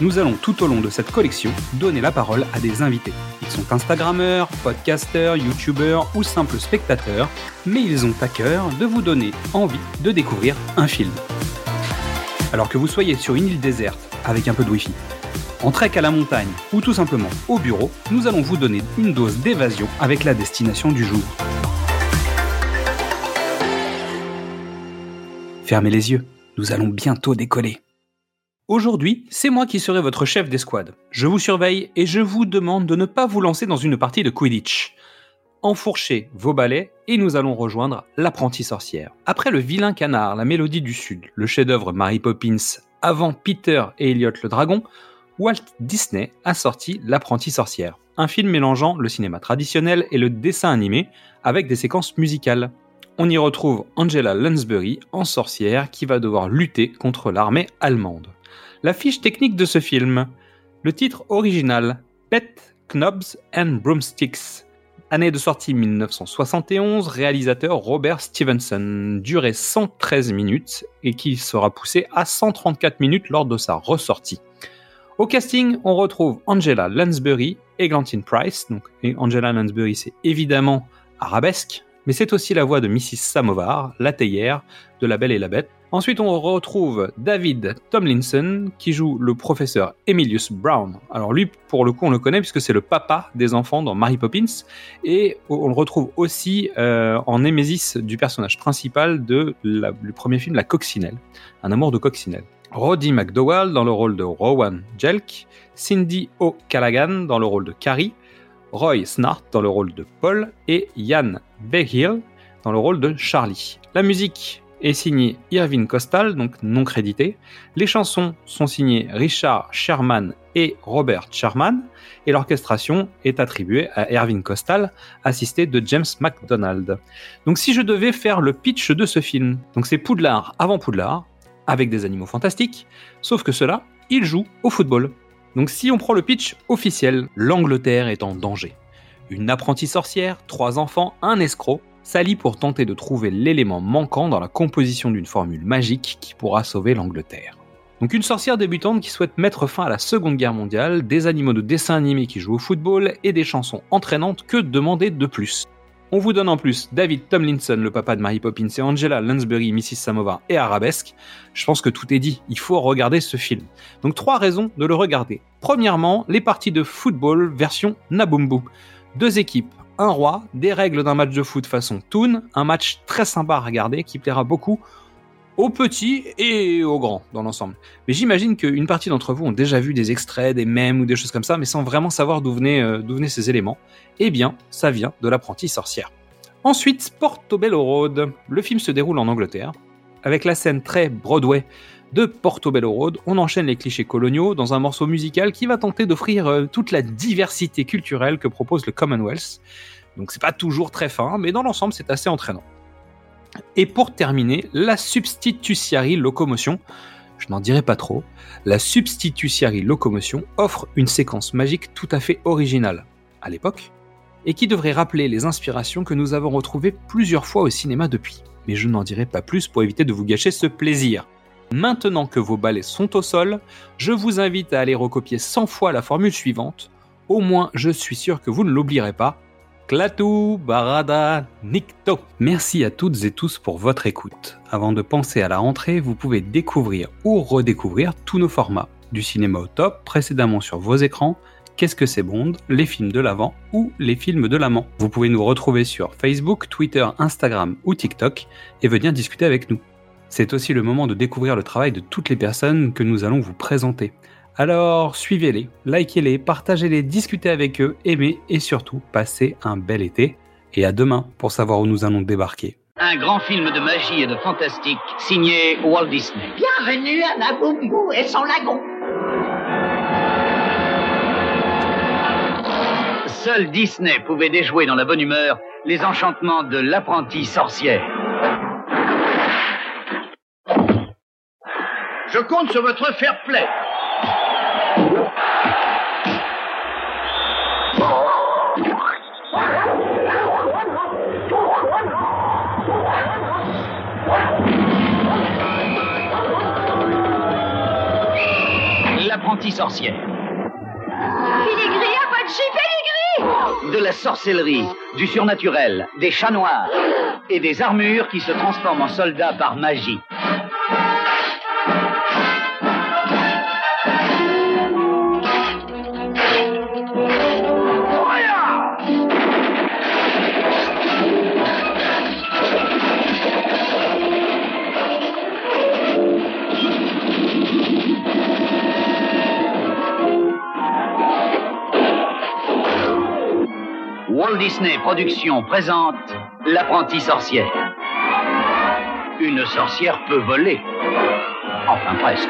Nous allons tout au long de cette collection donner la parole à des invités. Ils sont Instagrammeurs, podcasteurs, youtubeurs ou simples spectateurs, mais ils ont à cœur de vous donner envie de découvrir un film. Alors que vous soyez sur une île déserte avec un peu de wifi, en trek à la montagne ou tout simplement au bureau, nous allons vous donner une dose d'évasion avec la destination du jour. Fermez les yeux nous allons bientôt décoller. Aujourd'hui, c'est moi qui serai votre chef d'escouade. Je vous surveille et je vous demande de ne pas vous lancer dans une partie de Quidditch. Enfourchez vos balais et nous allons rejoindre l'apprentie sorcière. Après le vilain canard, la mélodie du sud, le chef-d'œuvre Mary Poppins, avant Peter et Elliot le dragon, Walt Disney a sorti L'apprentie sorcière, un film mélangeant le cinéma traditionnel et le dessin animé avec des séquences musicales on y retrouve Angela Lansbury en sorcière qui va devoir lutter contre l'armée allemande. La fiche technique de ce film. Le titre original Pet, Knobs and Broomsticks. Année de sortie 1971, réalisateur Robert Stevenson, durée 113 minutes et qui sera poussé à 134 minutes lors de sa ressortie. Au casting, on retrouve Angela Lansbury et Glantine Price. Donc, Angela Lansbury, c'est évidemment arabesque, mais c'est aussi la voix de Mrs. Samovar, la théière de La Belle et la Bête. Ensuite, on retrouve David Tomlinson qui joue le professeur Emilius Brown. Alors lui, pour le coup, on le connaît puisque c'est le papa des enfants dans Mary Poppins, et on le retrouve aussi euh, en némésis du personnage principal de du premier film La Coccinelle, un amour de coccinelle. Roddy McDowell dans le rôle de Rowan Jelk, Cindy O'Callaghan dans le rôle de Carrie, Roy Snart dans le rôle de Paul et Ian Behill dans le rôle de Charlie. La musique est signée Irving Costal, donc non crédité. Les chansons sont signées Richard Sherman et Robert Sherman, et l'orchestration est attribuée à Irving Costal, assisté de James MacDonald. Donc si je devais faire le pitch de ce film, donc c'est Poudlard avant Poudlard, avec des animaux fantastiques, sauf que cela, il joue au football. Donc si on prend le pitch officiel, l'Angleterre est en danger. Une apprentie sorcière, trois enfants, un escroc s'allient pour tenter de trouver l'élément manquant dans la composition d'une formule magique qui pourra sauver l'Angleterre. Donc une sorcière débutante qui souhaite mettre fin à la Seconde Guerre mondiale, des animaux de dessin animé qui jouent au football et des chansons entraînantes que demander de plus? On vous donne en plus David Tomlinson, le papa de Mary Poppins, et Angela Lansbury, Mrs. Samovar et Arabesque. Je pense que tout est dit, il faut regarder ce film. Donc trois raisons de le regarder. Premièrement, les parties de football version Nabumbu. Deux équipes, un roi, des règles d'un match de foot façon Toon, un match très sympa à regarder qui plaira beaucoup aux petits et aux grands dans l'ensemble. Mais j'imagine qu'une partie d'entre vous ont déjà vu des extraits, des mèmes ou des choses comme ça, mais sans vraiment savoir d'où venaient, euh, venaient ces éléments. Eh bien, ça vient de l'apprentie sorcière. Ensuite, Portobello Road. Le film se déroule en Angleterre. Avec la scène très Broadway de Portobello Road, on enchaîne les clichés coloniaux dans un morceau musical qui va tenter d'offrir euh, toute la diversité culturelle que propose le Commonwealth. Donc c'est pas toujours très fin, mais dans l'ensemble c'est assez entraînant. Et pour terminer, la substitutiary locomotion. Je n'en dirai pas trop. La substitutiary locomotion offre une séquence magique tout à fait originale à l'époque et qui devrait rappeler les inspirations que nous avons retrouvées plusieurs fois au cinéma depuis. Mais je n'en dirai pas plus pour éviter de vous gâcher ce plaisir. Maintenant que vos balais sont au sol, je vous invite à aller recopier 100 fois la formule suivante. Au moins, je suis sûr que vous ne l'oublierez pas. Klatou, Barada, Nikto. Merci à toutes et tous pour votre écoute. Avant de penser à la rentrée, vous pouvez découvrir ou redécouvrir tous nos formats. Du cinéma au top, précédemment sur vos écrans, Qu'est-ce que c'est Bond, les films de l'avant ou les films de l'amant. Vous pouvez nous retrouver sur Facebook, Twitter, Instagram ou TikTok et venir discuter avec nous. C'est aussi le moment de découvrir le travail de toutes les personnes que nous allons vous présenter. Alors suivez-les, likez-les, partagez-les, discutez avec eux, aimez et surtout passez un bel été. Et à demain pour savoir où nous allons débarquer. Un grand film de magie et de fantastique signé Walt Disney. Bienvenue à Nabumbu et son lagon. Seul Disney pouvait déjouer dans la bonne humeur les enchantements de l'apprentie sorcière. Je compte sur votre fair play. L'apprentie sorcière. Filigri, Apache, Filigri De la sorcellerie, du surnaturel, des chats noirs et des armures qui se transforment en soldats par magie. Walt Disney Productions présente L'apprentie sorcière. Une sorcière peut voler. Enfin presque.